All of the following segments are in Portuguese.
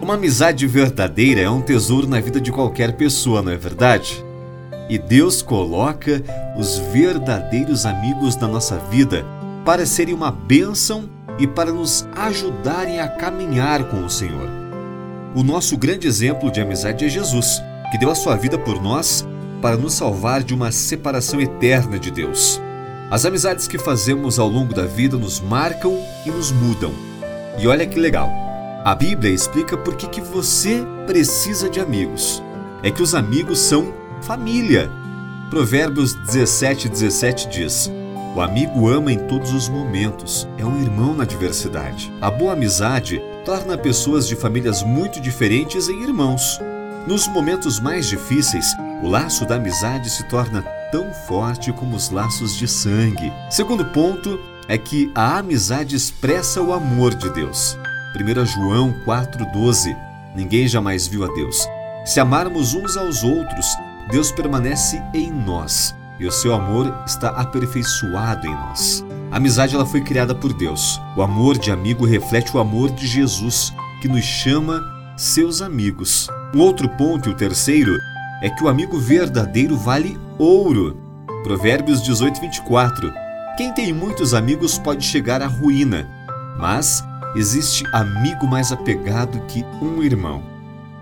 Uma amizade verdadeira é um tesouro na vida de qualquer pessoa, não é verdade? E Deus coloca os verdadeiros amigos na nossa vida para serem uma bênção e para nos ajudarem a caminhar com o Senhor. O nosso grande exemplo de amizade é Jesus, que deu a sua vida por nós para nos salvar de uma separação eterna de Deus. As amizades que fazemos ao longo da vida nos marcam e nos mudam. E olha que legal! A Bíblia explica por que, que você precisa de amigos. É que os amigos são família. Provérbios 17, 17 diz: O amigo ama em todos os momentos, é um irmão na diversidade. A boa amizade torna pessoas de famílias muito diferentes em irmãos. Nos momentos mais difíceis, o laço da amizade se torna tão forte como os laços de sangue. Segundo ponto é que a amizade expressa o amor de Deus. 1 João 4,12 Ninguém jamais viu a Deus. Se amarmos uns aos outros, Deus permanece em nós e o seu amor está aperfeiçoado em nós. A amizade ela foi criada por Deus. O amor de amigo reflete o amor de Jesus, que nos chama seus amigos. Um outro ponto, e o terceiro, é que o amigo verdadeiro vale ouro. Provérbios 18, 24. Quem tem muitos amigos pode chegar à ruína, mas existe amigo mais apegado que um irmão.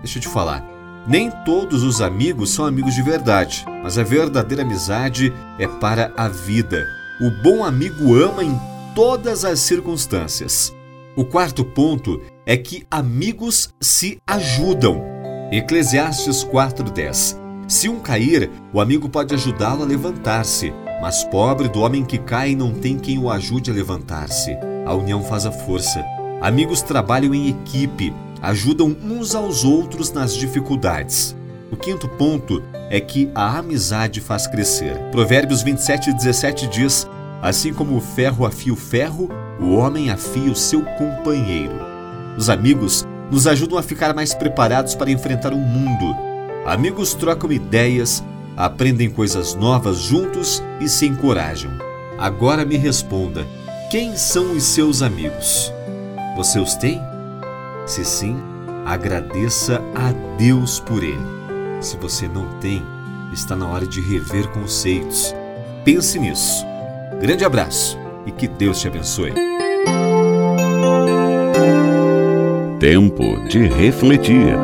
Deixa eu te falar. Nem todos os amigos são amigos de verdade, mas a verdadeira amizade é para a vida. O bom amigo ama em todas as circunstâncias. O quarto ponto é que amigos se ajudam. Eclesiastes 4:10. Se um cair, o amigo pode ajudá-lo a levantar-se, mas pobre do homem que cai não tem quem o ajude a levantar-se. A união faz a força. Amigos trabalham em equipe, ajudam uns aos outros nas dificuldades. O quinto ponto é que a amizade faz crescer. Provérbios 27 17 diz: Assim como o ferro afia o ferro, o homem afia o seu companheiro. Os amigos nos ajudam a ficar mais preparados para enfrentar o mundo. Amigos trocam ideias, aprendem coisas novas juntos e se encorajam. Agora me responda: quem são os seus amigos? Você os tem? Se sim, agradeça a Deus por ele. Se você não tem, está na hora de rever conceitos. Pense nisso. Grande abraço e que Deus te abençoe. Tempo de refletir.